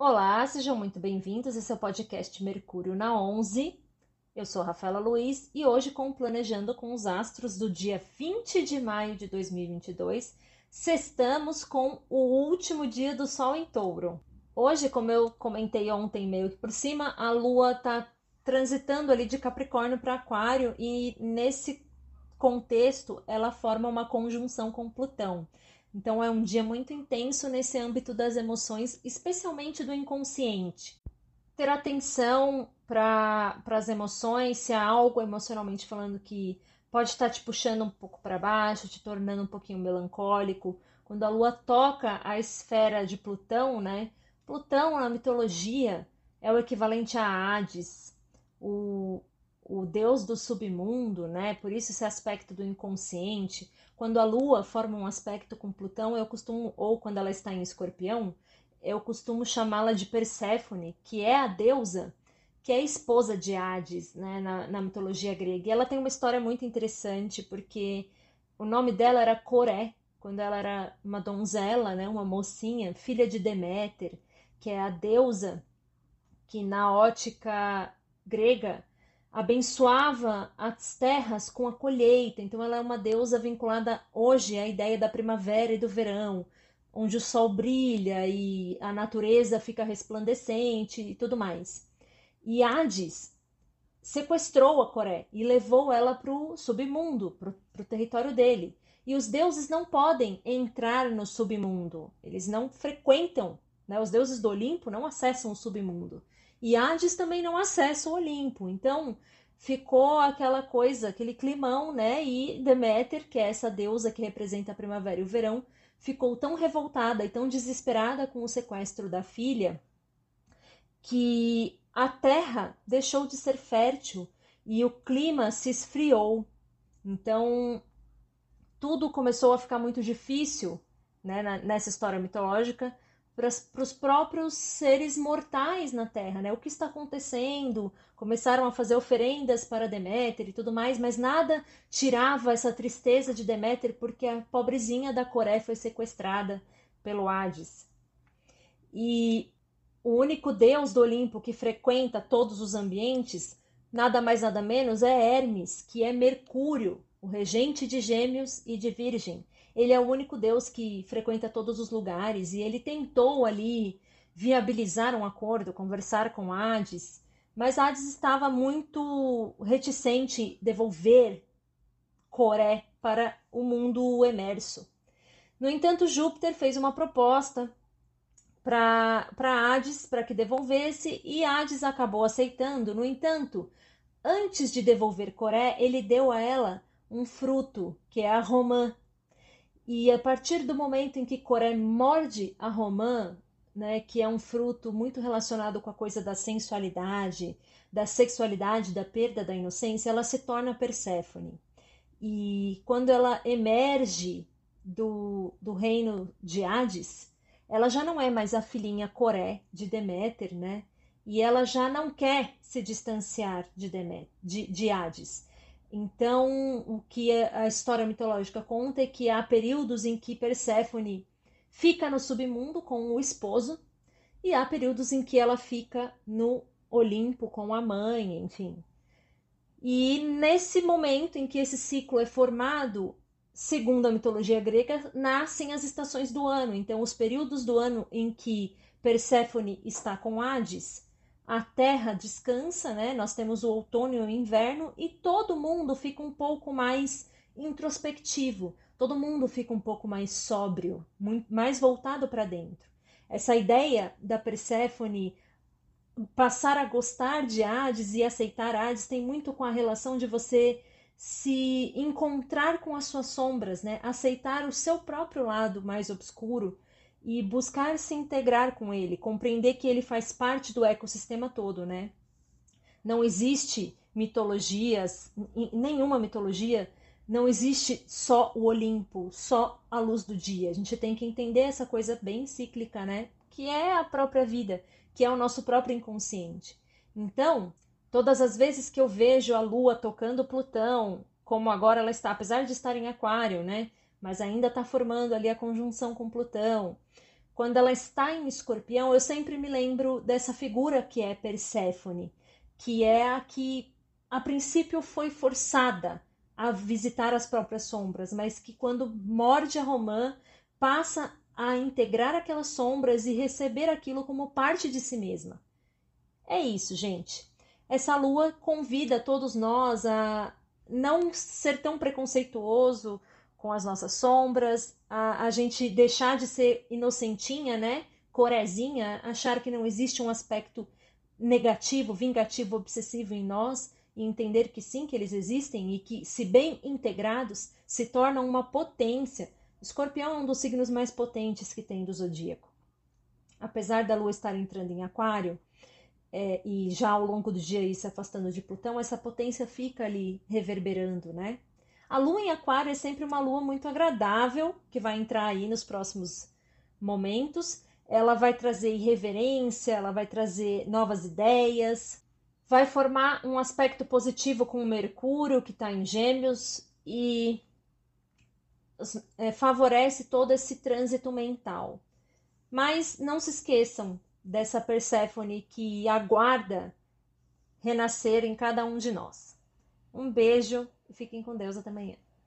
Olá, sejam muito bem-vindos. Esse é o podcast Mercúrio na 11. Eu sou Rafaela Luiz e hoje, com Planejando com os Astros do dia 20 de maio de 2022, sextamos com o último dia do Sol em Touro. Hoje, como eu comentei ontem meio que por cima, a Lua está transitando ali de Capricórnio para Aquário e nesse contexto ela forma uma conjunção com Plutão. Então é um dia muito intenso nesse âmbito das emoções, especialmente do inconsciente. Ter atenção para as emoções, se há algo emocionalmente falando que pode estar te puxando um pouco para baixo, te tornando um pouquinho melancólico. Quando a lua toca a esfera de Plutão, né? Plutão na mitologia é o equivalente a Hades, o, o deus do submundo, né? Por isso esse aspecto do inconsciente, quando a Lua forma um aspecto com Plutão, eu costumo, ou quando ela está em Escorpião, eu costumo chamá-la de Perséfone, que é a deusa, que é esposa de Hades, né, na, na, mitologia grega. E ela tem uma história muito interessante, porque o nome dela era Coré, quando ela era uma donzela, né, uma mocinha, filha de Deméter, que é a deusa que na ótica grega abençoava as terras com a colheita. Então, ela é uma deusa vinculada hoje à ideia da primavera e do verão, onde o sol brilha e a natureza fica resplandecente e tudo mais. E Hades sequestrou a Coré e levou ela para o submundo, para o território dele. E os deuses não podem entrar no submundo, eles não frequentam, né? os deuses do Olimpo não acessam o submundo. E Hades também não acessa o Olimpo. Então ficou aquela coisa, aquele climão, né? E Deméter, que é essa deusa que representa a primavera e o verão, ficou tão revoltada e tão desesperada com o sequestro da filha que a terra deixou de ser fértil e o clima se esfriou. Então tudo começou a ficar muito difícil né, nessa história mitológica para os próprios seres mortais na Terra, né? O que está acontecendo? Começaram a fazer oferendas para Deméter e tudo mais, mas nada tirava essa tristeza de Deméter porque a pobrezinha da Coré foi sequestrada pelo Hades. E o único deus do Olimpo que frequenta todos os ambientes, nada mais nada menos, é Hermes, que é Mercúrio, o regente de Gêmeos e de Virgem ele é o único Deus que frequenta todos os lugares e ele tentou ali viabilizar um acordo, conversar com Hades, mas Hades estava muito reticente devolver Coré para o mundo emerso. No entanto, Júpiter fez uma proposta para Hades para que devolvesse e Hades acabou aceitando. No entanto, antes de devolver Coré, ele deu a ela um fruto, que é a romã, e a partir do momento em que Coré morde a romã, né, que é um fruto muito relacionado com a coisa da sensualidade, da sexualidade, da perda da inocência, ela se torna Perséfone. E quando ela emerge do, do reino de Hades, ela já não é mais a filhinha Coré de Deméter, né? E ela já não quer se distanciar de, Deméter, de, de Hades. Então, o que a história mitológica conta é que há períodos em que Perséfone fica no submundo com o esposo e há períodos em que ela fica no Olimpo com a mãe, enfim. E nesse momento em que esse ciclo é formado, segundo a mitologia grega, nascem as estações do ano. Então, os períodos do ano em que Perséfone está com Hades a terra descansa, né? Nós temos o outono e o inverno e todo mundo fica um pouco mais introspectivo, todo mundo fica um pouco mais sóbrio, muito, mais voltado para dentro. Essa ideia da Perséfone passar a gostar de Hades e aceitar Hades tem muito com a relação de você se encontrar com as suas sombras, né? Aceitar o seu próprio lado mais obscuro e buscar se integrar com ele, compreender que ele faz parte do ecossistema todo, né? Não existe mitologias, nenhuma mitologia, não existe só o Olimpo, só a luz do dia. A gente tem que entender essa coisa bem cíclica, né? Que é a própria vida, que é o nosso próprio inconsciente. Então, todas as vezes que eu vejo a Lua tocando Plutão, como agora ela está, apesar de estar em Aquário, né? Mas ainda está formando ali a conjunção com Plutão. quando ela está em Escorpião, eu sempre me lembro dessa figura que é Perséfone, que é a que a princípio foi forçada a visitar as próprias sombras, mas que quando morde a romã passa a integrar aquelas sombras e receber aquilo como parte de si mesma. É isso, gente. Essa lua convida todos nós a não ser tão preconceituoso com as nossas sombras, a, a gente deixar de ser inocentinha, né? Corezinha, achar que não existe um aspecto negativo, vingativo, obsessivo em nós e entender que sim, que eles existem e que, se bem integrados, se tornam uma potência. Escorpião é um dos signos mais potentes que tem do zodíaco. Apesar da Lua estar entrando em Aquário é, e já ao longo do dia ir se afastando de Plutão, essa potência fica ali reverberando, né? A Lua em Aquário é sempre uma Lua muito agradável que vai entrar aí nos próximos momentos. Ela vai trazer irreverência, ela vai trazer novas ideias, vai formar um aspecto positivo com o Mercúrio, que está em Gêmeos, e é, favorece todo esse trânsito mental. Mas não se esqueçam dessa Perséfone que aguarda renascer em cada um de nós. Um beijo fiquem com Deus até amanhã.